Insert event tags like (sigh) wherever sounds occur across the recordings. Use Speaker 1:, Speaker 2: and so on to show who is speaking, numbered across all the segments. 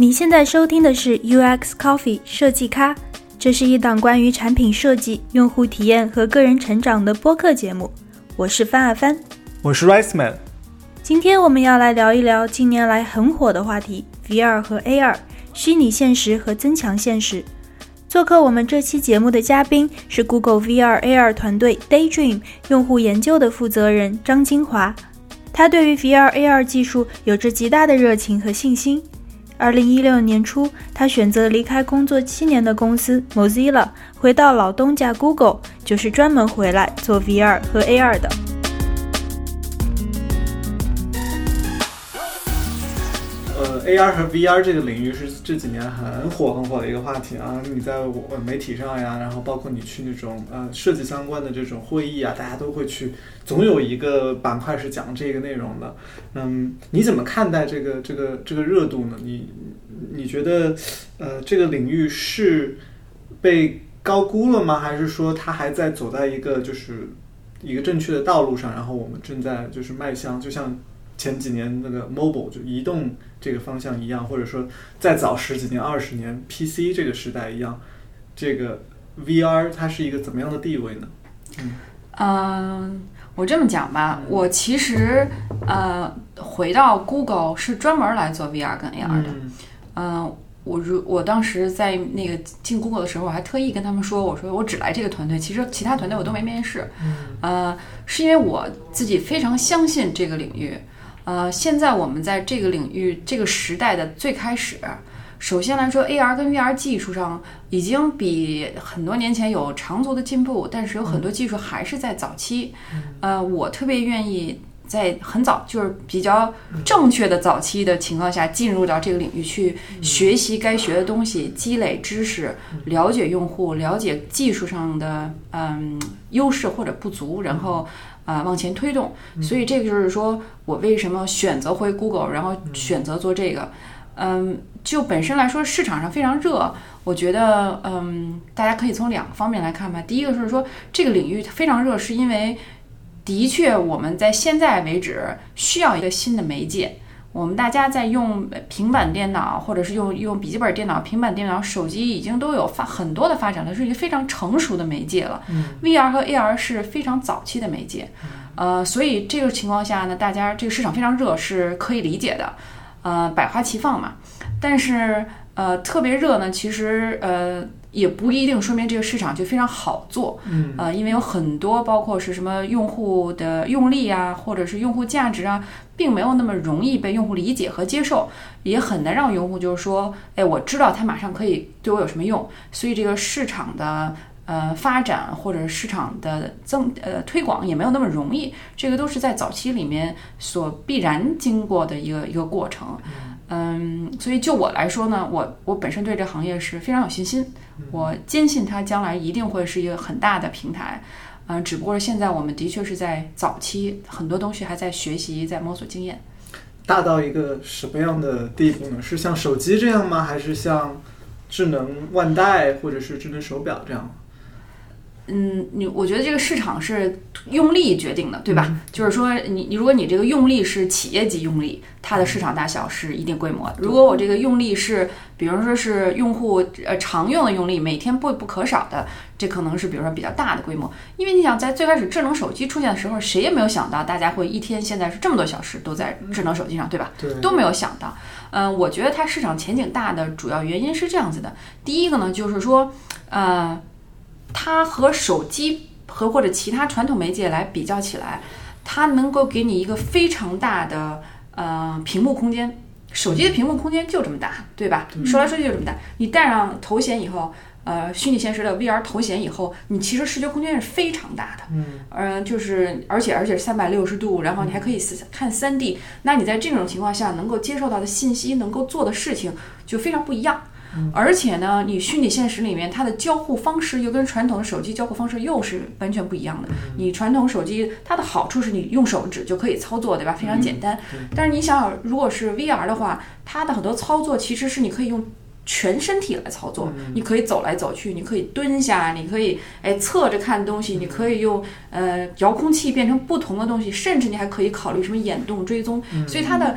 Speaker 1: 你现在收听的是 UX Coffee 设计咖，这是一档关于产品设计、用户体验和个人成长的播客节目。我是范阿帆，
Speaker 2: 我是 Rice Man。
Speaker 1: 今天我们要来聊一聊近年来很火的话题 VR 和 AR，虚拟现实和增强现实。做客我们这期节目的嘉宾是 Google VR AR 团队 Daydream 用户研究的负责人张金华，他对于 VR AR 技术有着极大的热情和信心。二零一六年初，他选择离开工作七年的公司 Mozilla，回到老东家 Google，就是专门回来做 VR 和 AR 的。
Speaker 2: ，AR 和 VR 这个领域是这几年很火很火的一个话题啊。你在我媒体上呀，然后包括你去那种呃设计相关的这种会议啊，大家都会去，总有一个板块是讲这个内容的。嗯，你怎么看待这个这个这个热度呢？你你觉得呃这个领域是被高估了吗？还是说它还在走在一个就是一个正确的道路上？然后我们正在就是迈向，就像前几年那个 mobile 就移动。这个方向一样，或者说再早十几年、二十年，PC 这个时代一样，这个 VR 它是一个怎么样的地位呢？
Speaker 3: 嗯，我这么讲吧，我其实呃回到 Google 是专门来做 VR 跟 AR 的。嗯，我如我当时在那个进 Google 的时候，我还特意跟他们说，我说我只来这个团队，其实其他团队我都没面试。嗯，呃，是因为我自己非常相信这个领域。呃，现在我们在这个领域、这个时代的最开始，首先来说，AR 跟 VR 技术上已经比很多年前有长足的进步，但是有很多技术还是在早期。呃，我特别愿意在很早，就是比较正确的早期的情况下进入到这个领域去学习该学的东西，积累知识，了解用户，了解技术上的嗯优势或者不足，然后。啊，往前推动，所以这个就是说我为什么选择回 Google，然后选择做这个。嗯，就本身来说，市场上非常热，我觉得，嗯，大家可以从两个方面来看吧。第一个是说，这个领域非常热，是因为的确我们在现在为止需要一个新的媒介。我们大家在用平板电脑，或者是用用笔记本电脑、平板电脑、手机，已经都有发很多的发展了，是一个非常成熟的媒介了。VR 和 AR 是非常早期的媒介，呃，所以这个情况下呢，大家这个市场非常热是可以理解的，呃，百花齐放嘛。但是呃，特别热呢，其实呃。也不一定说明这个市场就非常好做，
Speaker 2: 嗯，
Speaker 3: 呃，因为有很多包括是什么用户的用力啊，或者是用户价值啊，并没有那么容易被用户理解和接受，也很难让用户就是说，哎，我知道它马上可以对我有什么用，所以这个市场的呃发展或者市场的增呃推广也没有那么容易，这个都是在早期里面所必然经过的一个一个过程。嗯，所以就我来说呢，我我本身对这行业是非常有信心，我坚信它将来一定会是一个很大的平台，嗯，只不过现在我们的确是在早期，很多东西还在学习，在摸索经验。
Speaker 2: 大到一个什么样的地步呢？是像手机这样吗？还是像智能腕带或者是智能手表这样？
Speaker 3: 嗯，你我觉得这个市场是用力决定的，对吧？就是说，你你如果你这个用力是企业级用力，它的市场大小是一定规模；如果我这个用力是，比如说是用户呃常用的用力，每天不不可少的，这可能是比如说比较大的规模。因为你想，在最开始智能手机出现的时候，谁也没有想到大家会一天现在是这么多小时都在智能手机上，对吧？
Speaker 2: 对，
Speaker 3: 都没有想到。嗯，我觉得它市场前景大的主要原因是这样子的：第一个呢，就是说，呃。它和手机和或者其他传统媒介来比较起来，它能够给你一个非常大的呃屏幕空间。手机的屏幕空间就这么大，对吧？说来说去就这么大。你戴上头显以后，呃，虚拟现实的 VR 头显以后，你其实视觉空间是非常大的。
Speaker 2: 嗯，
Speaker 3: 嗯，就是而且而且三百六十度，然后你还可以看三 D。那你在这种情况下能够接受到的信息，能够做的事情就非常不一样。而且呢，你虚拟现实里面它的交互方式又跟传统的手机交互方式又是完全不一样的。你传统手机它的好处是你用手指就可以操作，对吧？非常简单。但是你想想，如果是 VR 的话，它的很多操作其实是你可以用全身体来操作。你可以走来走去，你可以蹲下，你可以哎侧着看东西，你可以用呃遥控器变成不同的东西，甚至你还可以考虑什么眼动追踪。所以它的。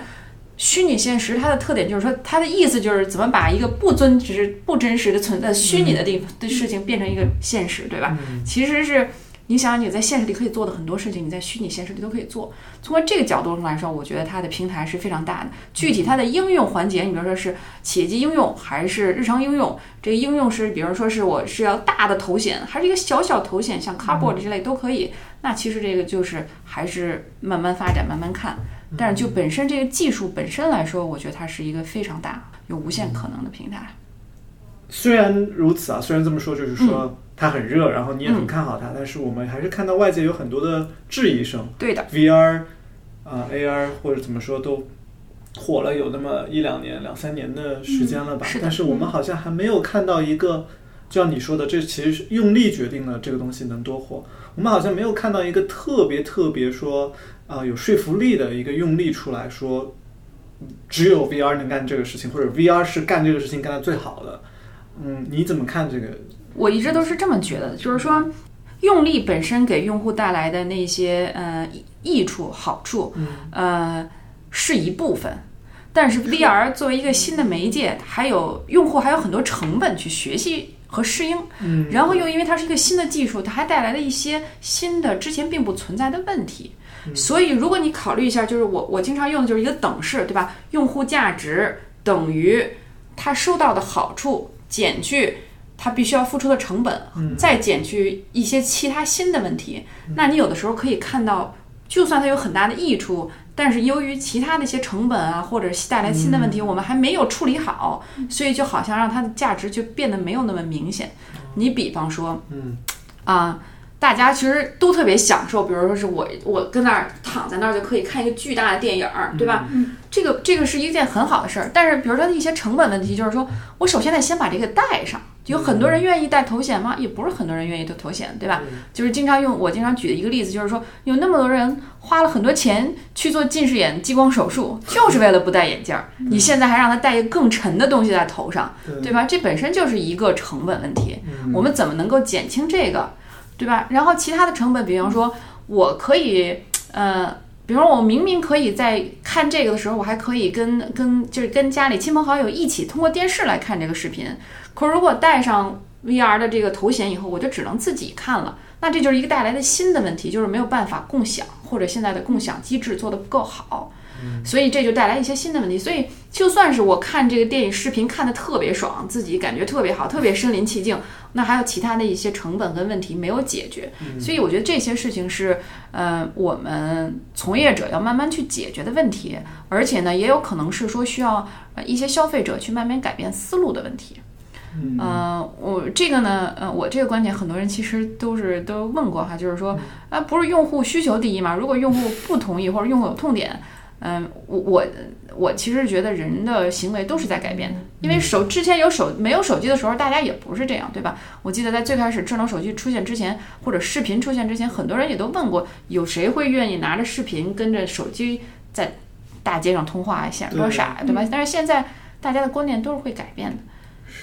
Speaker 3: 虚拟现实它的特点就是说，它的意思就是怎么把一个不真实、不真实的存在、虚拟的地方的事情变成一个现实，对吧？其实是。你想，你在现实里可以做的很多事情，你在虚拟现实里都可以做。从这个角度上来说，我觉得它的平台是非常大的。具体它的应用环节，你比如说是企业级应用还是日常应用，这个应用是，比如说是我是要大的头显，还是一个小小头显，像 Cardboard 之类都可以。那其实这个就是还是慢慢发展，慢慢看。但是就本身这个技术本身来说，我觉得它是一个非常大、有无限可能的平台。
Speaker 2: 虽然如此啊，虽然这么说，就是说。它很热，然后你也很看好它，但是我们还是看到外界有很多的质疑声。
Speaker 3: 对的
Speaker 2: ，VR 啊，AR 或者怎么说都火了有那么一两年、两三年的时间了吧？
Speaker 3: 是
Speaker 2: 但是我们好像还没有看到一个，就像你说的，这其实是用力决定了这个东西能多火。我们好像没有看到一个特别特别说啊有说服力的一个用力出来说，只有 VR 能干这个事情，或者 VR 是干这个事情干的最好的。嗯，你怎么看这个？
Speaker 3: 我一直都是这么觉得，就是说，用力本身给用户带来的那些呃益处、好处，呃是一部分，但是 VR 作为一个新的媒介，还有用户还有很多成本去学习和适应，然后又因为它是一个新的技术，它还带来了一些新的之前并不存在的问题，所以如果你考虑一下，就是我我经常用的就是一个等式，对吧？用户价值等于他收到的好处减去。他必须要付出的成本，再减去一些其他新的问题，那你有的时候可以看到，就算它有很大的益处，但是由于其他的一些成本啊，或者带来新的问题，我们还没有处理好，所以就好像让它的价值就变得没有那么明显。你比方说，
Speaker 2: 嗯，
Speaker 3: 啊。大家其实都特别享受，比如说是我我跟那儿躺在那儿就可以看一个巨大的电影，对吧？这个这个是一件很好的事儿。但是比如说一些成本问题，就是说我首先得先把这个带上。有很多人愿意戴头显吗？也不是很多人愿意戴头显，对吧？就是经常用我经常举的一个例子，就是说有那么多人花了很多钱去做近视眼激光手术，就是为了不戴眼镜儿。你现在还让他戴一个更沉的东西在头上，对吧？这本身就是一个成本问题。我们怎么能够减轻这个？对吧？然后其他的成本，比方说，我可以，呃，比方说，我明明可以在看这个的时候，我还可以跟跟就是跟家里亲朋好友一起通过电视来看这个视频。可如果带上 VR 的这个头衔以后，我就只能自己看了。那这就是一个带来的新的问题，就是没有办法共享，或者现在的共享机制做得不够好。所以这就带来一些新的问题。所以就算是我看这个电影视频看的特别爽，自己感觉特别好，特别身临其境，那还有其他的一些成本跟问题没有解决。所以我觉得这些事情是，呃，我们从业者要慢慢去解决的问题。而且呢，也有可能是说需要一些消费者去慢慢改变思路的问题。嗯，我这个呢，呃，我这个观点，很多人其实都是都问过哈，就是说，啊，不是用户需求第一嘛？如果用户不同意或者用户有痛点。嗯，我我我其实觉得人的行为都是在改变的，因为手之前有手没有手机的时候，大家也不是这样，对吧？我记得在最开始智能手机出现之前，或者视频出现之前，很多人也都问过，有谁会愿意拿着视频跟着手机在大街上通话，显得多傻，对吧？但是现在大家的观念都是会改变的。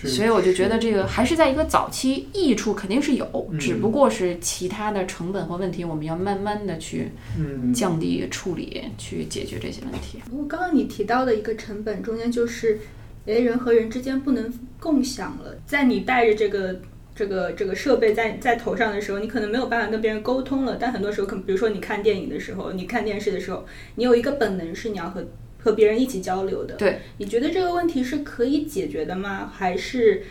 Speaker 3: 所以我就觉得这个还是在一个早期，益处肯定是有，只不过是其他的成本和问题，我们要慢慢的去降低处理，去解决这些问题。
Speaker 1: 不过刚刚你提到的一个成本，中间就是，诶，人和人之间不能共享了。在你带着这个这个这个设备在在头上的时候，你可能没有办法跟别人沟通了。但很多时候，可比如说你看电影的时候，你看电视的时候，你有一个本能是你要和。和别人一起交流的，
Speaker 3: 对，
Speaker 1: 你觉得这个问题是可以解决的吗？还是，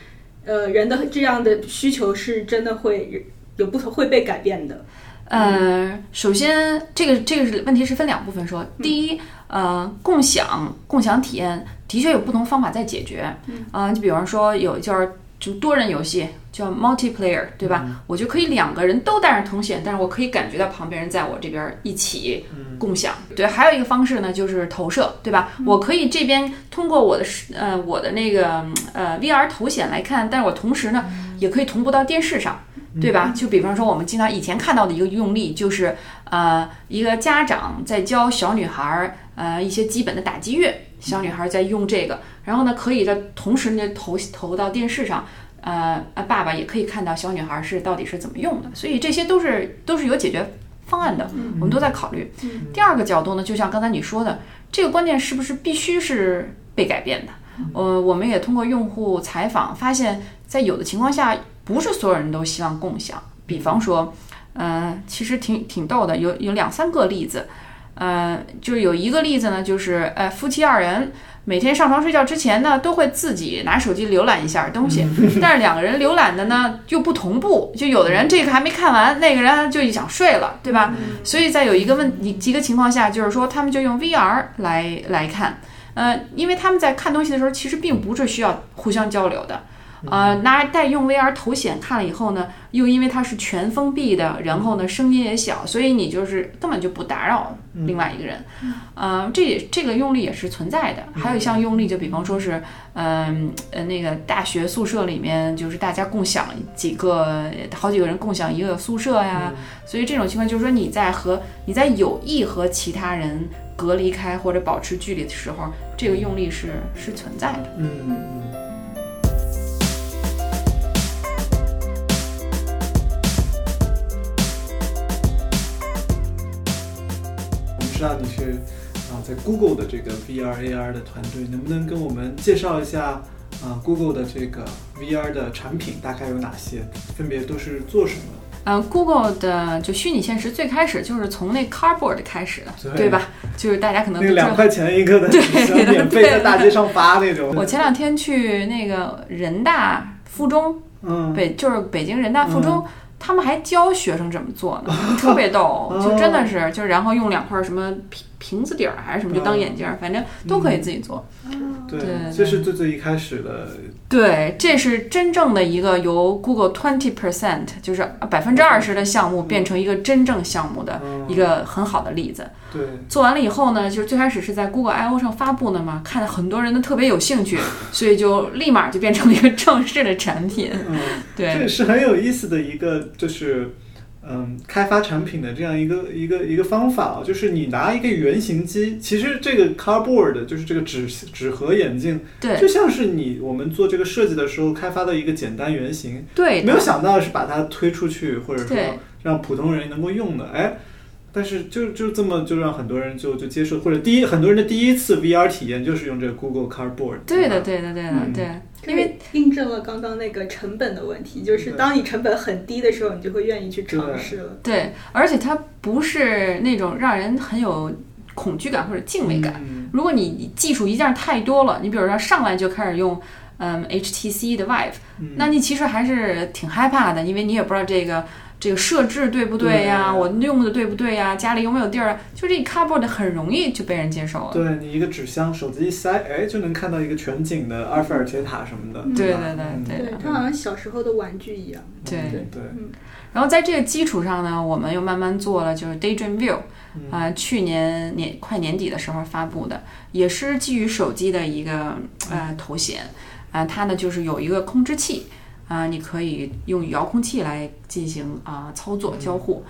Speaker 1: 呃，人的这样的需求是真的会有不同会被改变的？
Speaker 3: 呃，首先，这个这个是问题是分两部分说。第一，呃，共享共享体验的确有不同方法在解决。嗯，就比方说有叫就多人游戏。叫 multiplayer，对吧？我就可以两个人都带上头显，但是我可以感觉到旁边人在我这边一起共享。对，还有一个方式呢，就是投射，对吧？我可以这边通过我的呃我的那个呃 VR 头显来看，但是我同时呢也可以同步到电视上，对吧？就比方说我们经常以前看到的一个用例，就是呃一个家长在教小女孩儿呃一些基本的打击乐，小女孩在用这个，然后呢可以在同时呢投投到电视上。呃，爸爸也可以看到小女孩是到底是怎么用的，所以这些都是都是有解决方案的，我们都在考虑。第二个角度呢，就像刚才你说的，这个观念是不是必须是被改变的？呃，我们也通过用户采访发现，在有的情况下，不是所有人都希望共享。比方说，呃，其实挺挺逗的，有有两三个例子。呃，就是有一个例子呢，就是呃，夫妻二人每天上床睡觉之前呢，都会自己拿手机浏览一下东西，(laughs) 但是两个人浏览的呢又不同步，就有的人这个还没看完，那个人就想睡了，对吧？所以在有一个问一个情况下，就是说他们就用 VR 来来看，呃，因为他们在看东西的时候，其实并不是需要互相交流的。呃，拿带用 VR 头显看了以后呢，又因为它是全封闭的，然后呢声音也小，所以你就是根本就不打扰另外一个人。呃，这这个用力也是存在的。还有一项用力，就比方说是，嗯呃那个大学宿舍里面，就是大家共享几个好几个人共享一个宿舍呀，所以这种情况就是说你在和你在有意和其他人隔离开或者保持距离的时候，这个用力是是存在的。
Speaker 2: 嗯嗯。知道你是啊，在 Google 的这个 VR AR 的团队，能不能跟我们介绍一下啊，Google 的这个 VR 的产品大概有哪些？分别都是做什么？
Speaker 3: 嗯，Google 的就虚拟现实最开始就是从那 Cardboard 开始的，对吧？就是大家可能
Speaker 2: 那两块钱一个的，(laughs) 对，免费在大街上发那种。(laughs)
Speaker 3: 我前两天去那个人大附中，嗯，北就是北京人大附中。他们还教学生怎么做呢，特别逗，就真的是，就然后用两块什么瓶瓶子底儿还是什么，就当眼镜儿，反正都可以自己做。
Speaker 2: 对，这是最最一开始的。
Speaker 3: 对，这是真正的一个由 Google twenty percent，就是百分之二十的项目变成一个真正项目的一个很好的例子。
Speaker 2: 对，
Speaker 3: 做完了以后呢，就是最开始是在 Google I/O 上发布的嘛，看很多人都特别有兴趣，(laughs) 所以就立马就变成了一个正式的产品。
Speaker 2: 嗯，
Speaker 3: 对，
Speaker 2: 这是很有意思的一个，就是。嗯，开发产品的这样一个一个一个方法啊，就是你拿一个原型机，其实这个 cardboard 就是这个纸纸盒眼镜，
Speaker 3: 对，
Speaker 2: 就像是你我们做这个设计的时候开发的一个简单原型，
Speaker 3: 对，
Speaker 2: 没有想到是把它推出去，或者说让普通人能够用的，哎。但是就就这么就让很多人就就接受，或者第一很多人的第一次 VR 体验就是用这个 Google Cardboard。
Speaker 3: 对的，对的，对的，对。因为
Speaker 4: 印证了刚刚那个成本的问题，就是当你成本很低的时候，你就会愿意去尝试了。
Speaker 3: 对，而且它不是那种让人很有恐惧感或者敬畏感。如果你技术一件太多了，你比如说上来就开始用嗯 HTC 的 Vive，那你其实还是挺害怕的，因为你也不知道这个。这个设置对不对呀？我用的对不对呀？家里有没有地儿？就这 cardboard 很容易就被人接受了。
Speaker 2: 对你一个纸箱，手机一塞，哎，就能看到一个全景的埃菲尔铁塔什么的。
Speaker 3: 对对对对，
Speaker 4: 它好像小时候的玩具一样。
Speaker 3: 对
Speaker 2: 对对。
Speaker 3: 然后在这个基础上呢，我们又慢慢做了，就是 Daydream View，啊，去年年快年底的时候发布的，也是基于手机的一个呃头衔，啊，它呢就是有一个控制器。啊，你可以用遥控器来进行啊操作交互，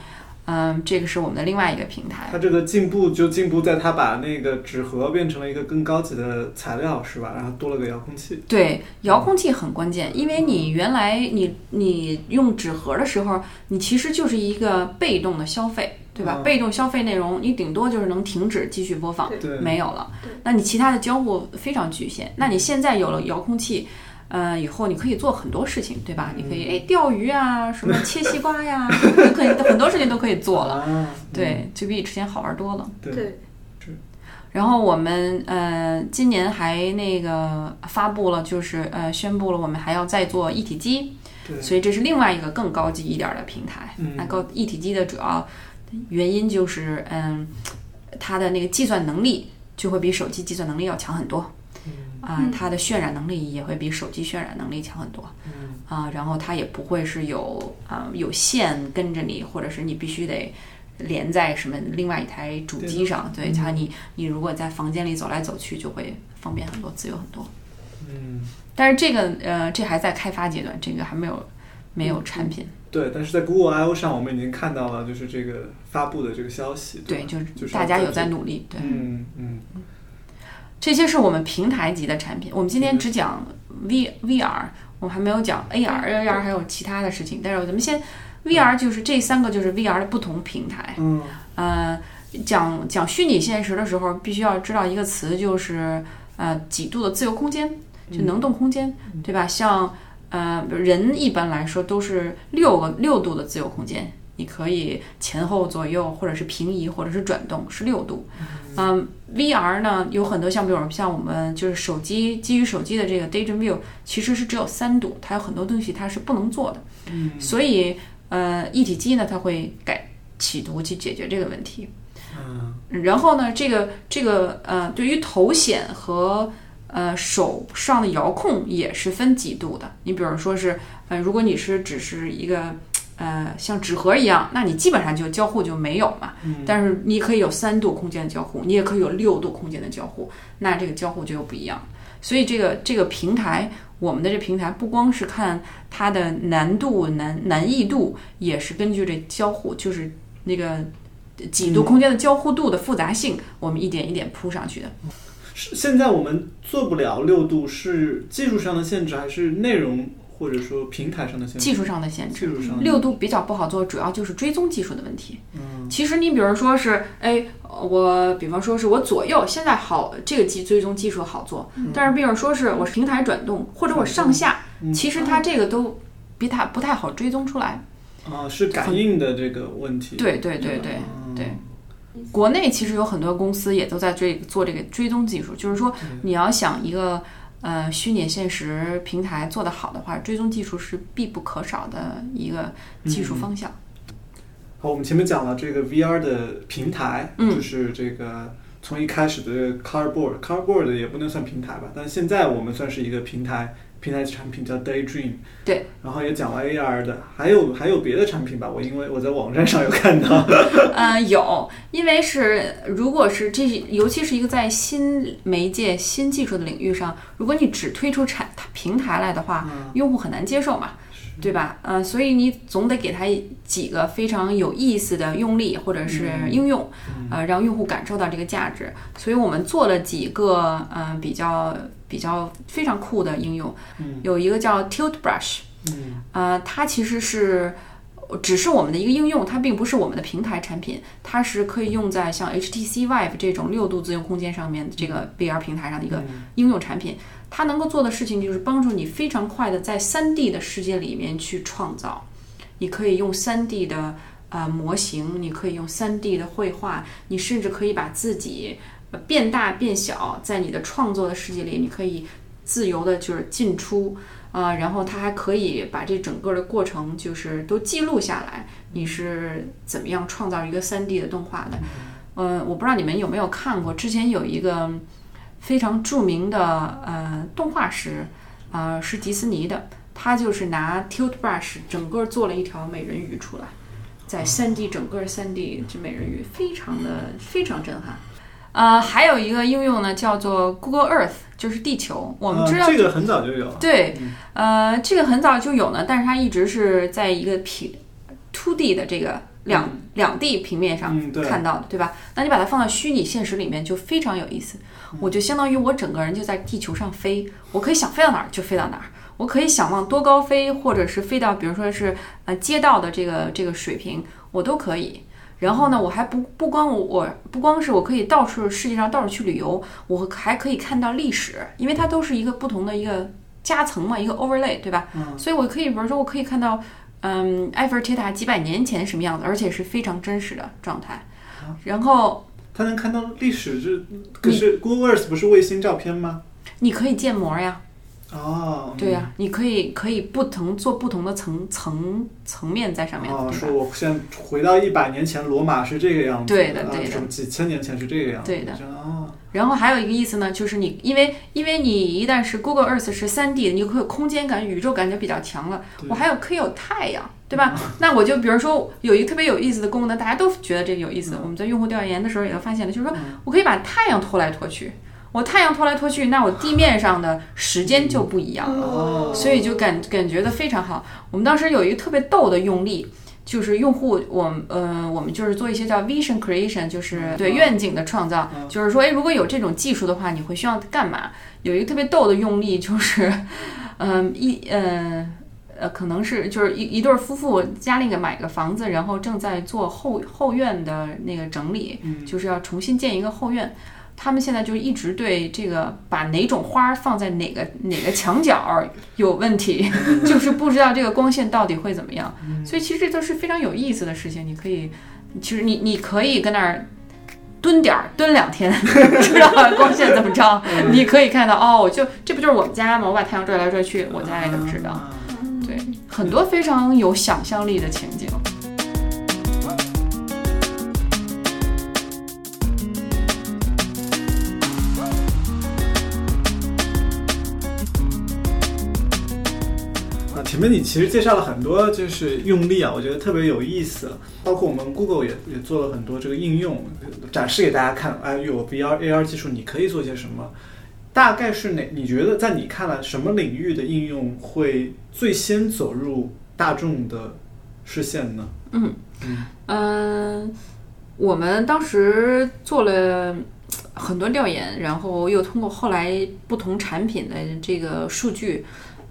Speaker 3: 嗯，这个是我们的另外一个平台。
Speaker 2: 它这个进步就进步在它把那个纸盒变成了一个更高级的材料，是吧？然后多了个遥控器。
Speaker 3: 对，遥控器很关键，因为你原来你你用纸盒的时候，你其实就是一个被动的消费，对吧？被动消费内容，你顶多就是能停止继续播放，没有了。那你其他的交互非常局限。那你现在有了遥控器。嗯，以后你可以做很多事情，对吧？你可以哎钓鱼啊，(laughs) 什么切西瓜呀，可以很多事情都可以做了。(laughs) 对，就比之前好玩多了。
Speaker 4: 对，
Speaker 3: 然后我们呃今年还那个发布了，就是呃宣布了，我们还要再做一体机。所以这是另外一个更高级一点的平台。那高一体机的主要原因就是嗯，它的那个计算能力就会比手机计算能力要强很多。啊，它的渲染能力也会比手机渲染能力强很多。
Speaker 2: 嗯
Speaker 3: 啊，然后它也不会是有啊有线跟着你，或者是你必须得连在什么另外一台主机上。对它，你你如果在房间里走来走去，就会方便很多，自由很多。
Speaker 2: 嗯，
Speaker 3: 但是这个呃，这还在开发阶段，这个还没有没有产品。
Speaker 2: 对，但是在 Google I/O 上，我们已经看到了，就是这个发布的这个消息。
Speaker 3: 对，
Speaker 2: 就
Speaker 3: 是大家有在努力。对，
Speaker 2: 嗯嗯。
Speaker 3: 这些是我们平台级的产品。我们今天只讲 V VR，我们还没有讲 AR，AR 还有其他的事情。但是咱们先 VR 就是这三个就是 VR 的不同平台。
Speaker 2: 嗯，
Speaker 3: 呃，讲讲虚拟现实的时候，必须要知道一个词，就是呃几度的自由空间，就能动空间，对吧？像呃人一般来说都是六个六度的自由空间，你可以前后左右或者是平移或者是转动是六度。嗯，VR 呢有很多像比如像我们就是手机基于手机的这个 Daydream View 其实是只有三度，它有很多东西它是不能做的。
Speaker 2: 嗯，
Speaker 3: 所以呃一体机呢它会改企图去解决这个问题。
Speaker 2: 嗯
Speaker 3: 然后呢，这个这个呃，对于头显和呃手上的遥控也是分几度的。你比如说是呃，如果你是只是一个呃像纸盒一样，那你基本上就交互就没有嘛。
Speaker 2: 嗯
Speaker 3: 但是你可以有三度空间的交互，你也可以有六度空间的交互，那这个交互就又不一样。所以这个这个平台，我们的这平台不光是看它的难度难难易度，也是根据这交互，就是那个几度空间的交互度的复杂性，我们一点一点铺上去的。
Speaker 2: 是现在我们做不了六度，是技术上的限制，还是内容或者说平台上的限制？
Speaker 3: 技术上的限制。
Speaker 2: 技术上
Speaker 3: 六度比较不好做，主要就是追踪技术的问题。
Speaker 2: 嗯
Speaker 3: 其实你比如说是，哎，我比方说是我左右现在好，这个技追踪技术好做，但是比如说是我平台转动或者我上下，
Speaker 2: 嗯
Speaker 3: 其实它这个都比它不太好追踪出来。
Speaker 2: 啊，是感应的这个问题。
Speaker 3: 对对对对
Speaker 2: 嗯
Speaker 3: 对。国内其实有很多公司也都在追做这个追踪技术，就是说你要想一个呃虚拟现实平台做得好的话，追踪技术是必不可少的一个技术方向。
Speaker 2: 好，我们前面讲了这个 VR 的平台，
Speaker 3: 嗯
Speaker 2: 就是这个从一开始的 Cardboard，Cardboard 也不能算平台吧，但是现在我们算是一个平台，平台产品叫 Daydream。
Speaker 3: 对。
Speaker 2: 然后也讲了 AR 的，还有还有别的产品吧？我因为我在网站上有看到。
Speaker 3: 嗯，(laughs) 有，因为是如果是这，尤其是一个在新媒介、新技术的领域上，如果你只推出产平台来的话，
Speaker 2: 嗯
Speaker 3: 用户很难接受嘛，对吧？呃，所以你总得给他几个非常有意思的用例或者是应用，呃，让用户感受到这个价值。所以我们做了几个呃比较比较非常酷的应用，
Speaker 2: 嗯。
Speaker 3: 有一个叫 Tilt Brush，
Speaker 2: 嗯。
Speaker 3: 呃，它其实是只是我们的一个应用，它并不是我们的平台产品，它是可以用在像 HTC Vive 这种六度自由空间上面的这个 VR 平台上的一个应用产品。它能够做的事情就是帮助你非常快的在 3D 的世界里面去创造。你可以用 3D 的呃模型，你可以用 3D 的绘画，你甚至可以把自己呃变大变小，在你的创作的世界里，你可以自由的就是进出。啊、然后它还可以把这整个的过程就是都记录下来，你是怎么样创造一个 3D 的动画的？嗯、我不知道你们有没有看过，之前有一个非常著名的呃动画师，呃是迪士尼的，他就是拿 Tilt Brush 整个做了一条美人鱼出来，在 3D 整个 3D 这美人鱼非常的非常震撼。呃，还有一个应用呢，叫做 Google Earth，就是地球。我们知道
Speaker 2: 呃这个很早就有。
Speaker 3: 对，呃，这个很早就有呢，但是它一直是在一个平 two D 的这个两、两地平面上看到的，对吧？那你把它放到虚拟现实里面就非常有意思。我就相当于我整个人就在地球上飞，我可以想飞到哪儿就飞到哪儿，我可以想往多高飞，或者是飞到比如说是呃街道的这个这个水平，我都可以。然后呢，我还不不光我我不光是我可以到处世界上到处去旅游，我还可以看到历史，因为它都是一个不同的一个夹层嘛，一个 overlay，对吧？
Speaker 2: 嗯
Speaker 3: 所以我可以，比如说我可以看到，嗯，埃菲尔铁塔几百年前什么样子，而且是非常真实的状态。然后
Speaker 2: 它能看到历史，是可是 Google Earth 不是卫星照片吗？
Speaker 3: 你可以建模呀，
Speaker 2: 哦，
Speaker 3: 对呀、你可以可以不同做不同的层层层面在上面，
Speaker 2: 哦，说？我现在回到一百年前，罗马是这个样子，啊
Speaker 3: 对的对的
Speaker 2: 什么几千年前是这个样子，
Speaker 3: 对的然后还有一个意思呢，就是你因为因为你一旦是 Google Earth 是三 D 的，你就会有空间感、宇宙感就比较强了。我还有可以有太阳，对吧？(laughs) 那我就比如说有一个特别有意思的功能，大家都觉得这个有意思。
Speaker 2: 嗯
Speaker 3: 我们在用户调研的时候也都发现了，就是说我可以把太阳拖来拖去。我太阳拖来拖去，那我地面上的时间就不一样了。
Speaker 2: 哦，
Speaker 3: 所以就感感觉的非常好。我们当时有一个特别逗的用例，就是用户我们呃我们就是做一些叫 vision creation，就是对愿景的创造，就是说，哎，如果有这种技术的话，你会需要干嘛？有一个特别逗的用例就是，(laughs) 嗯、一呃呃，可能是就是一一对夫妇家里给买个房子，然后正在做后后院的那个整理，就是要重新建一个后院。他们现在就一直对这个把哪种花放在哪个 (laughs) 哪个墙角有问题，(laughs) 就是不知道这个光线到底会怎么样。所以其实这都是非常有意思的事情。你可以，其实你你可以跟那儿蹲点儿蹲两天，(laughs) 知道光线怎么着。你可以看到哦，就这不就是我们家吗？我把太阳拽来拽去，我家也能知道。对，很多非常有想象力的情景。
Speaker 2: 前面你其实介绍了很多，就是用力啊，我觉得特别有意思。包括我们 Google 也也做了很多这个应用，展示给大家看。哎，有 VR、AR 技术，你可以做些什么？大概是哪？你觉得在你看来，什么领域的应用会最先走入大众的视线呢？
Speaker 3: 嗯嗯我们当时做了很多调研，然后又通过后来不同产品的这个数据。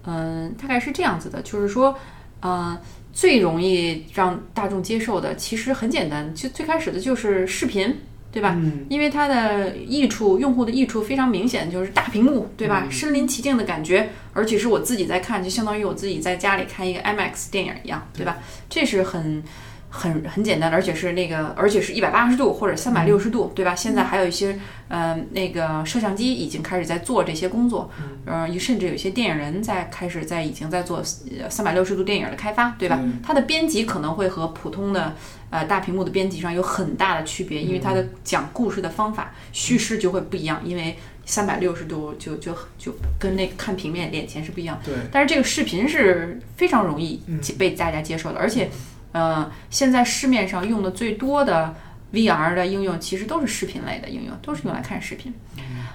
Speaker 3: 嗯，大概是这样子的，就是说，呃，最容易让大众接受的，其实很简单，就最开始的就是视频，对吧？
Speaker 2: 嗯。
Speaker 3: 因为它的益处，用户的益处非常明显，就是大屏幕，对吧？身临其境的感觉，而且是我自己在看，就相当于我自己在家里看一个 IMAX 电影一样，对吧？这是很。很很简单的，而且是那个，而且是一百八十度或者三百六十度，对吧？现在还有一些，嗯，那个摄像机已经开始在做这些工作，嗯，甚至有些电影人在开始在已经在做三百六十度电影的开发，对吧？它的编辑可能会和普通的呃大屏幕的编辑上有很大的区别，因为它的讲故事的方法叙事就会不一样，因为三百六十度就就就跟那个看平面脸前是不一样。
Speaker 2: 对，
Speaker 3: 但是这个视频是非常容易被大家接受的，而且。呃，现在市面上用的最多的 VR 的应用，其实都是视频类的应用，都是用来看视频。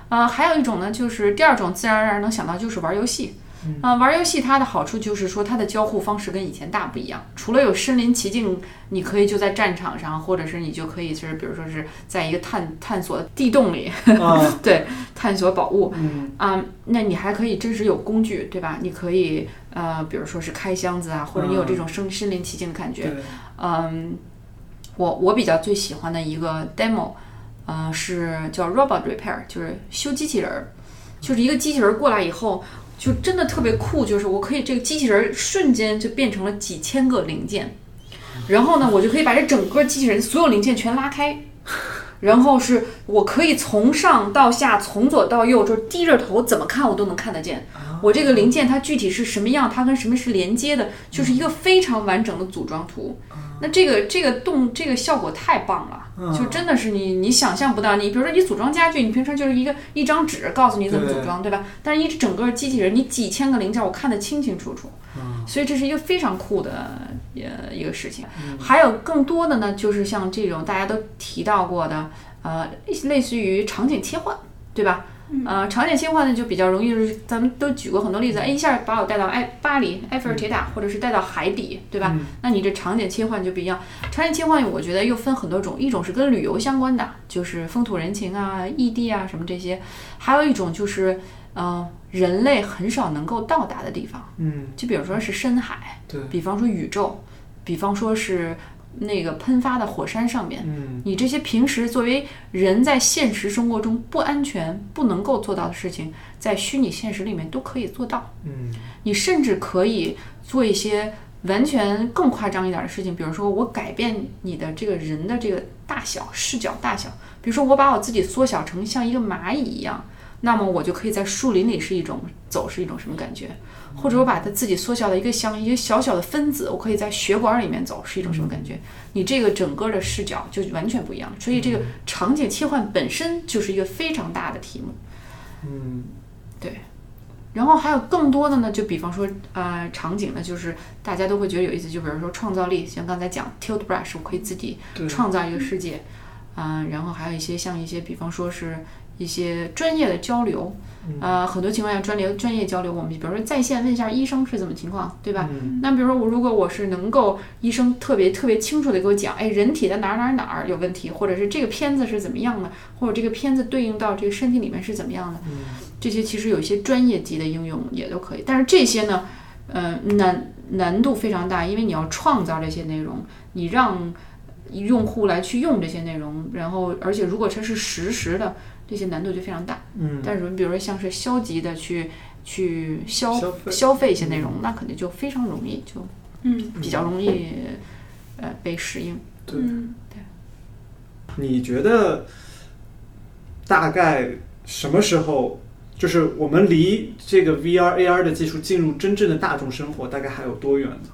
Speaker 3: 呃，还有一种呢，就是第二种，自然而然能想到就是玩游戏。啊，玩游戏它的好处就是说，它的交互方式跟以前大不一样。除了有身临其境，你可以就在战场上，或者是你就可以就是，比如说是在一个探探索地洞里，(laughs) 对，探索宝物。啊，那你还可以真实有工具，对吧？你可以呃，比如说是开箱子啊，或者你有这种身身临其境的感觉。嗯，我我比较最喜欢的一个 demo，呃，是叫 Robot Repair，就是修机器人儿，就是一个机器人过来以后。就真的特别酷，就是我可以这个机器人瞬间就变成了几千个零件，然后呢，我就可以把这整个机器人所有零件全拉开，然后是我可以从上到下，从左到右，就是低着头怎么看我都能看得见。我这个零件它具体是什么样，它跟什么是连接的，就是一个非常完整的组装图。那这个这个动这个效果太棒了，就真的是你你想象不到。你比如说你组装家具，你平常就是一个一张纸告诉你怎么组装，对吧？但是一整个机器人，你几千个零件，我看得清清楚楚。所以这是一个非常酷的呃一个事情。还有更多的呢，就是像这种大家都提到过的，呃，类似于场景切换，对吧？呃，场景切换呢就比较容易，就是咱们都举过很多例子，哎，一下把我带到埃巴黎埃菲尔铁塔，或者是带到海底，对吧？那你这场景切换就不一样。场景切换我觉得又分很多种，一种是跟旅游相关的，就是风土人情啊、异地啊什么这些；还有一种就是，呃，人类很少能够到达的地方，
Speaker 2: 嗯，
Speaker 3: 就比如说是深海，
Speaker 2: 对，
Speaker 3: 比方说宇宙，比方说是。那个喷发的火山上面，
Speaker 2: 嗯，
Speaker 3: 你这些平时作为人在现实生活中不安全、不能够做到的事情，在虚拟现实里面都可以做到。
Speaker 2: 嗯，
Speaker 3: 你甚至可以做一些完全更夸张一点的事情，比如说我改变你的这个人的这个大小、视角大小，比如说我把我自己缩小成像一个蚂蚁一样，那么我就可以在树林里是一种走是一种什么感觉？或者我把它自己缩小的一个像一个小小的分子，我可以在血管里面走，是一种什么感觉？你这个整个的视角就完全不一样。所以这个场景切换本身就是一个非常大的题目。
Speaker 2: 嗯，
Speaker 3: 对。然后还有更多的呢，就比方说呃场景呢，就是大家都会觉得有意思，就比如说创造力，像刚才讲 Tilt Brush，我可以自己创造一个世界。嗯，然后还有一些像一些，比方说是。一些专业的交流，呃，很多情况下专业专业交流，我们比如说在线问一下医生是怎么情况，对吧？那比如说我如果我是能够医生特别特别清楚的给我讲，哎，人体的哪儿哪儿哪儿有问题，或者是这个片子是怎么样的，或者这个片子对应到这个身体里面是怎么样的，这些其实有一些专业级的应用也都可以。但是这些呢，呃，难难度非常大，因为你要创造这些内容，你让用户来去用这些内容，然后而且如果它是实时的，这些难度就非常大。
Speaker 2: 嗯，
Speaker 3: 但是比如说像是消极的去去消
Speaker 2: 消费
Speaker 3: 消费一些内容，那肯定就非常容易，就
Speaker 4: 嗯。
Speaker 3: 比较容易呃被适应。
Speaker 2: 对。
Speaker 4: 对。
Speaker 2: 你觉得大概什么时候，就是我们离这个 VR、AR 的技术进入真正的大众生活，大概还有多远呢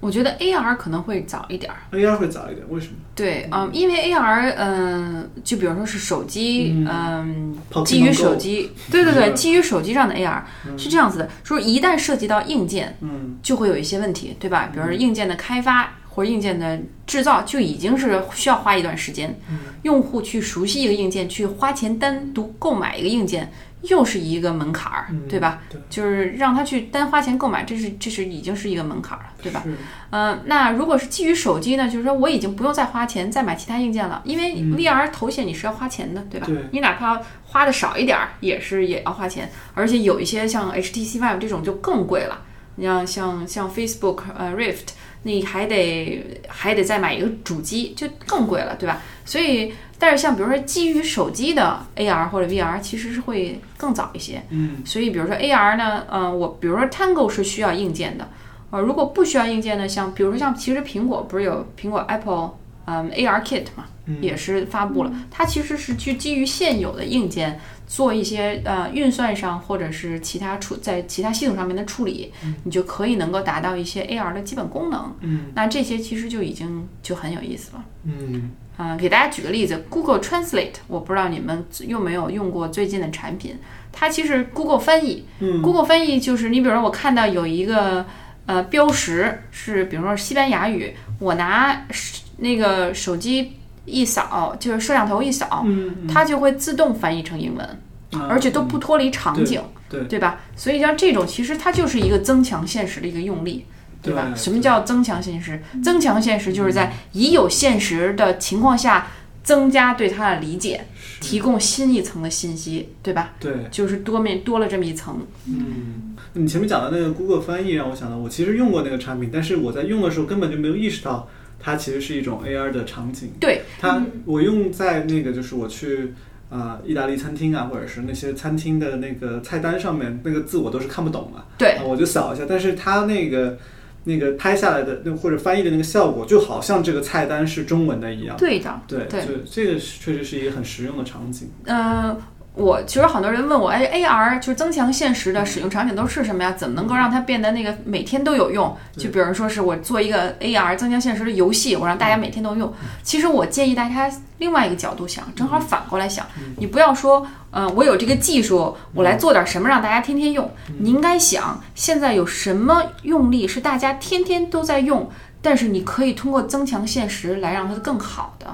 Speaker 3: 我觉得 AR 可能会早一点儿。
Speaker 2: ？AR 会早一点，为什么？
Speaker 3: 对，嗯，因为 AR，嗯、就比如说是手机，
Speaker 2: 嗯
Speaker 3: 基于手机，对对对，基于手机上的 AR 是这样子的，说一旦涉及到硬件，
Speaker 2: 嗯
Speaker 3: 就会有一些问题，对吧？比如说硬件的开发或者硬件的制造，就已经是需要花一段时间。
Speaker 2: 嗯
Speaker 3: 用户去熟悉一个硬件，去花钱单独购买一个硬件，又是一个门槛儿，
Speaker 2: 嗯
Speaker 3: 对吧？
Speaker 2: 对
Speaker 3: 就是让他去单花钱购买，这是这是已经是一个门槛儿了，对吧？
Speaker 2: 是
Speaker 3: 嗯、那如果是基于手机呢，就是说我已经不用再花钱再买其他硬件了，因为 VR 头显你是要花钱的，对吧？你哪怕花的少一点儿，也是也要花钱，而且有一些像 HTC Vive 这种就更贵了。你像像像 Facebook 呃 Rift，你还得还得再买一个主机，就更贵了，对吧？所以，但是像比如说基于手机的 AR 或者 VR，其实是会更早一些。
Speaker 2: 嗯
Speaker 3: 所以，比如说 AR 呢，嗯、我比如说 Tango 是需要硬件的，呃，如果不需要硬件呢，像比如说像其实苹果不是有苹果 Apple 嗯 AR Kit 嘛，
Speaker 2: 嗯。
Speaker 3: 也是发布了，它其实是去基于现有的硬件做一些呃运算上或者是其他处在其他系统上面的处理，你就可以能够达到一些 AR 的基本功能。
Speaker 2: 嗯。
Speaker 3: 那这些其实就已经就很有意思了。
Speaker 2: 嗯。
Speaker 3: 啊、给大家举个例子，Google Translate，我不知道你们用没有用过最近的产品，它其实 Google 翻译
Speaker 2: 嗯
Speaker 3: ，Google 翻译就是你比如说我看到有一个呃标识是，比如说西班牙语，我拿手那个手机一扫，就是摄像头一扫，
Speaker 2: 嗯，
Speaker 3: 它就会自动翻译成英文，
Speaker 2: 啊
Speaker 3: 而且都不脱离场景，
Speaker 2: 对
Speaker 3: 对吧？所以像这种其实它就是一个增强现实的一个用力。对吧？什么叫增强现实？增强现实就是在已有现实的情况下，增加对它的理解，提供新一层的信息，对吧？
Speaker 2: 对，
Speaker 3: 就是多面多了这么一层。
Speaker 2: 嗯，你前面讲的那个 Google 翻译让我想到，我其实用过那个产品，但是我在用的时候根本就没有意识到它其实是一种 AR 的场景。
Speaker 3: 对，
Speaker 2: 它我用在那个就是我去啊、意大利餐厅啊，或者是那些餐厅的那个菜单上面那个字我都是看不懂嘛，
Speaker 3: 对
Speaker 2: 啊我就扫一下，但是它那个那个拍下来的那或者翻译的那个效果，就好像这个菜单是中文的一样。
Speaker 3: 对的。
Speaker 2: 对，
Speaker 3: 对
Speaker 2: 就这个确实是一个很实用的场景。
Speaker 3: 嗯、我其实很多人问我，哎，AR 就是增强现实的使用场景都是什么呀？怎么能够让它变得那个每天都有用？就比如说是我做一个 AR 增强现实的游戏，我让大家每天都用。其实我建议大家另外一个角度想，正好反过来想，你不要说，嗯、我有这个技术，我来做点什么让大家天天用。你应该想，现在有什么用力是大家天天都在用，但是你可以通过增强现实来让它更好的。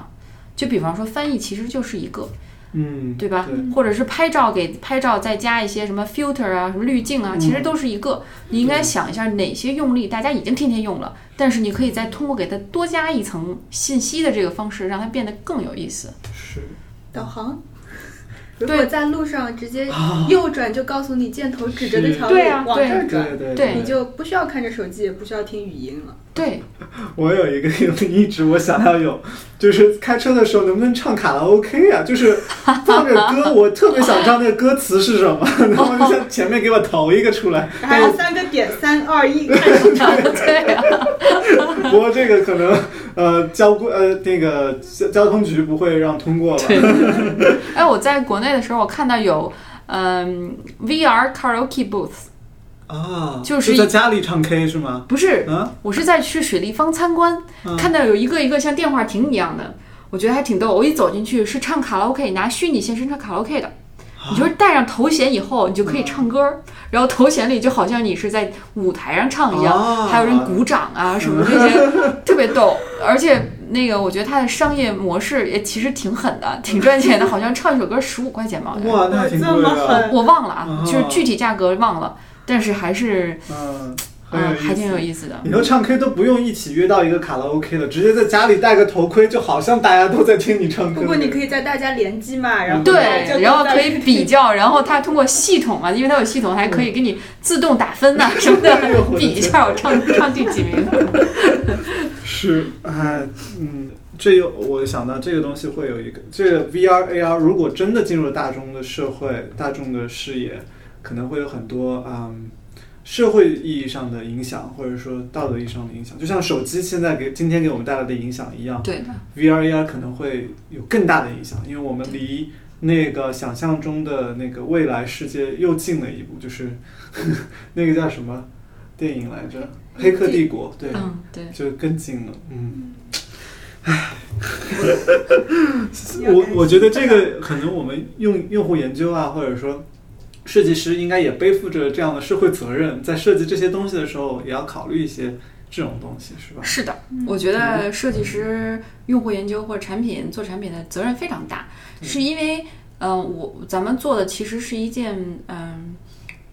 Speaker 3: 就比方说翻译，其实就是一个。
Speaker 2: 嗯，
Speaker 3: 对吧？
Speaker 2: 对
Speaker 3: 或者是拍照给拍照再加一些什么 filter 啊、什么滤镜啊，其实都是一个。你应该想一下哪些用力大家已经天天用了，但是你可以再通过给它多加一层信息的这个方式，让它变得更有意思。
Speaker 2: 是。
Speaker 4: 导航。如
Speaker 3: 对。
Speaker 4: 果在路上直接右转，就告诉你箭头指着那条路
Speaker 3: 对啊
Speaker 4: 往这儿转，
Speaker 2: 对对
Speaker 3: 对
Speaker 4: 你就不需要看着手机，也不需要听语音了。
Speaker 3: 对，
Speaker 2: 我有一个一直我想要有，(laughs) 就是开车的时候能不能唱卡拉 OK 啊？就是放着歌，我特别想知道那个歌词是什么，然后就像前面给我投一个出来。
Speaker 4: 还有三个点，三二一，开始唱。
Speaker 3: 对啊，(laughs)
Speaker 2: 不过这个可能呃交规呃那个交交通局不会让通过吧？(laughs)
Speaker 3: 哎，我在国内的时候，我看到有嗯 VR karaoke booth，
Speaker 2: 啊，
Speaker 3: 就是
Speaker 2: 在家里唱 K 是吗？
Speaker 3: 不是，
Speaker 2: 啊，
Speaker 3: 我是在去水立方参观，
Speaker 2: 嗯
Speaker 3: 看到有一个一个像电话亭一样的，我觉得还挺逗。我一走进去是唱卡拉 OK，拿虚拟现实唱卡拉 OK 的。你就是戴上头衔以后，你就可以唱歌，然后头衔里就好像你是在舞台上唱一样，
Speaker 2: 哦
Speaker 3: 还有人鼓掌啊什么这些，特别逗。而且那个我觉得它的商业模式也其实挺狠的，挺赚钱的，好像唱一首歌十五块钱吧，
Speaker 2: 哇，那还挺贵
Speaker 4: 这么
Speaker 2: 的。
Speaker 4: 狠。
Speaker 3: 我忘了啊，
Speaker 2: 哦
Speaker 3: 就是具体价格忘了，但是还是
Speaker 2: 嗯，
Speaker 3: 嗯，
Speaker 2: 很有意思
Speaker 3: 还挺有意思的。
Speaker 2: 以后唱 K 都不用一起约到一个卡拉 OK 了，直接在家里戴个头盔，就好像大家都在听你唱歌。
Speaker 4: 不过你可以在大家联机嘛，然后
Speaker 3: 对然后可以比较，然后它通过系统嘛，因为它有系统，还可以给你自动打分呐、什么的 (laughs) 比一下我唱唱第几名。(laughs)
Speaker 2: 是，哎，嗯，这又我想到这个东西会有一个，这个 VR AR 如果真的进入了大众的社会、大众的视野，可能会有很多嗯社会意义上的影响，或者说道德意义上的影响。就像手机现在给今天给我们带来的影响一样
Speaker 3: 对的
Speaker 2: ，，VR AR 可能会有更大的影响，因为我们离那个想象中的那个未来世界又近了一步，就是 (laughs) 那个叫什么电影来着，《黑客帝国》对。
Speaker 3: 嗯，对，
Speaker 2: 就更近了，嗯，唉，(laughs) 我我觉得这个可能我们用用户研究啊，或者说设计师应该也背负着这样的社会责任，在设计这些东西的时候，也要考虑一些这种东西，是吧？
Speaker 3: 是的，我觉得设计师、用户研究或者产品做产品的责任非常大，是因为，嗯、我咱们做的其实是一件，嗯、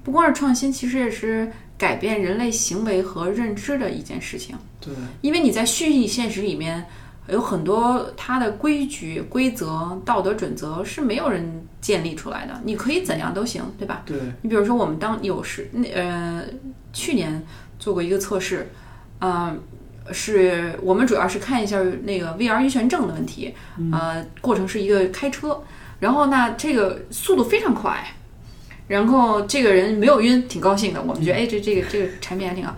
Speaker 3: 不光是创新，其实也是改变人类行为和认知的一件事情。
Speaker 2: 对，
Speaker 3: 因为你在虚拟现实里面有很多它的规矩、规则、道德准则是没有人建立出来的，你可以怎样都行，对吧？
Speaker 2: 对，
Speaker 3: 你比如说，我们当有时那呃去年做过一个测试，嗯、是我们主要是看一下那个 VR 晕眩症的问题，呃，过程是一个开车，然后那，这个速度非常快，然后这个人没有晕，挺高兴的，我们觉得哎，这这个这个产品还挺好。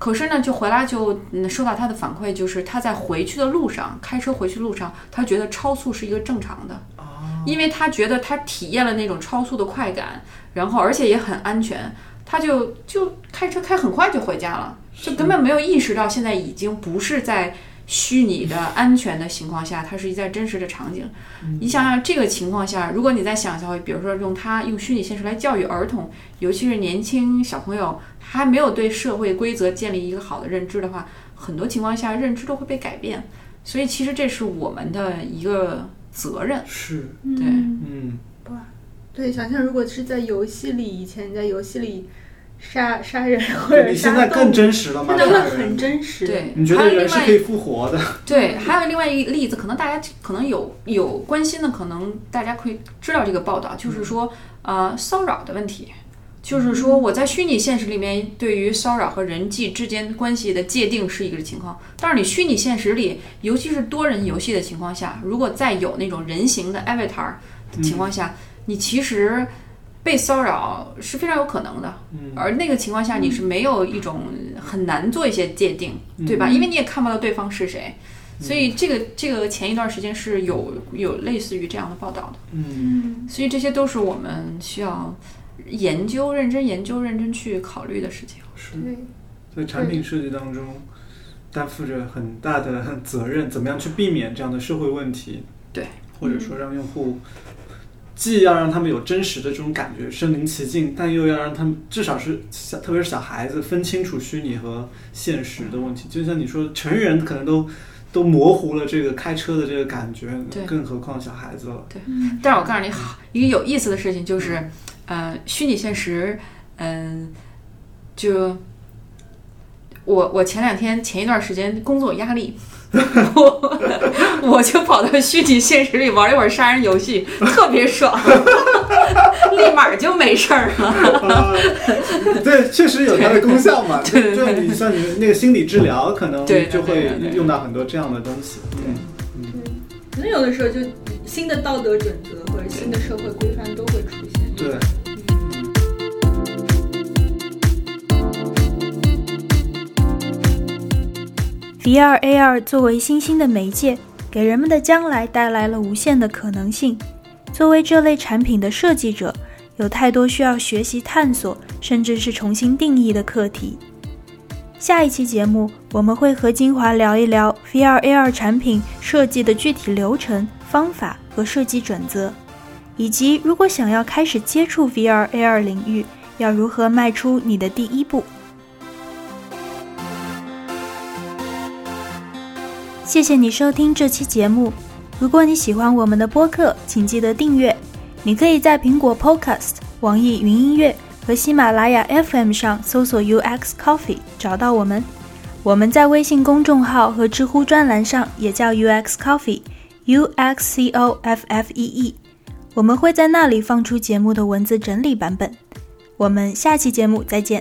Speaker 3: 可是呢，就回来就嗯收到他的反馈，就是他在回去的路上，开车回去路上，他觉得超速是一个正常的，因为他觉得他体验了那种超速的快感，然后而且也很安全，他就就开车开很快就回家了，就根本没有意识到现在已经不是在虚拟的安全的情况下，它是在真实的场景。你想想这个情况下，如果你在想象，比如说用它用虚拟现实来教育儿童，尤其是年轻小朋友，还没有对社会规则建立一个好的认知的话，很多情况下认知都会被改变。所以其实这是我们的一个责任。
Speaker 2: 是，
Speaker 3: 对
Speaker 2: 嗯，
Speaker 4: 对，想象如果是在游戏里，以前你在游戏里杀杀人或者
Speaker 2: 你
Speaker 4: 杀
Speaker 2: 现在更
Speaker 4: 动物
Speaker 2: 真实了吗？
Speaker 4: 真的
Speaker 2: 杀人
Speaker 4: 很真实。
Speaker 3: 对，
Speaker 2: 你觉得
Speaker 3: 还有另外
Speaker 2: 人是可以复活的？
Speaker 3: 对，还有另外一个例子，可能大家可能有有关心的，可能大家可以知道这个报道，就是说，呃，骚扰的问题，就是说我在虚拟现实里面对于骚扰和人际之间关系的界定是一个情况，但是你虚拟现实里，尤其是多人游戏的情况下，如果再有那种人形的 avatar 的情况下，你其实被骚扰是非常有可能的。
Speaker 2: 嗯
Speaker 3: 而那个情况下，你是没有一种很难做一些界定，对吧？因为你也看不到对方是谁，所以这个这个前一段时间是有有类似于这样的报道的，
Speaker 2: 嗯，
Speaker 4: 嗯，
Speaker 3: 所以这些都是我们需要研究、认真研究、认真去考虑的事情。
Speaker 2: 是。
Speaker 4: 对，
Speaker 2: 在产品设计当中担负着很大的 (laughs) 责任，怎么样去避免这样的社会问题？
Speaker 3: 对，
Speaker 2: 或者说让用户既要让他们有真实的这种感觉，身临其境，但又要让他们至少是小，特别是小孩子分清楚虚拟和现实的问题。就像你说，成人可能都都模糊了这个开车的这个感觉
Speaker 3: 对，
Speaker 2: 更何况小孩子了。
Speaker 3: 对但是我告诉你，好一个有意思的事情就是，呃，虚拟现实，嗯、就我我前两天前一段时间工作压力，我 (laughs) 我就跑到虚拟现实里玩一会儿杀人游戏，特别爽，(laughs) 立马就没事儿了。
Speaker 2: 啊，对，确实有它的功效嘛。(laughs) 就
Speaker 3: 对对对
Speaker 2: 就你像你那个心理治疗，可能
Speaker 3: 对对
Speaker 2: 就会
Speaker 3: 对对对
Speaker 2: 用到很多这样的东西。嗯，
Speaker 4: 可能有的时候就新的道德准则或者新的社会规范都会出现。
Speaker 2: 对。
Speaker 1: VR、AR 作为新兴的媒介，给人们的将来带来了无限的可能性。作为这类产品的设计者，有太多需要学习、探索，甚至是重新定义的课题。下一期节目，我们会和金华聊一聊 VR、AR 产品设计的具体流程、方法和设计准则，以及如果想要开始接触 VR、AR 领域，要如何迈出你的第一步。谢谢你收听这期节目。如果你喜欢我们的播客，请记得订阅。你可以在苹果 Podcast、网易云音乐和喜马拉雅 FM 上搜索 UX Coffee 找到我们。我们在微信公众号和知乎专栏上也叫 UX Coffee，U X C O F F E E。我们会在那里放出节目的文字整理版本。我们下期节目再见。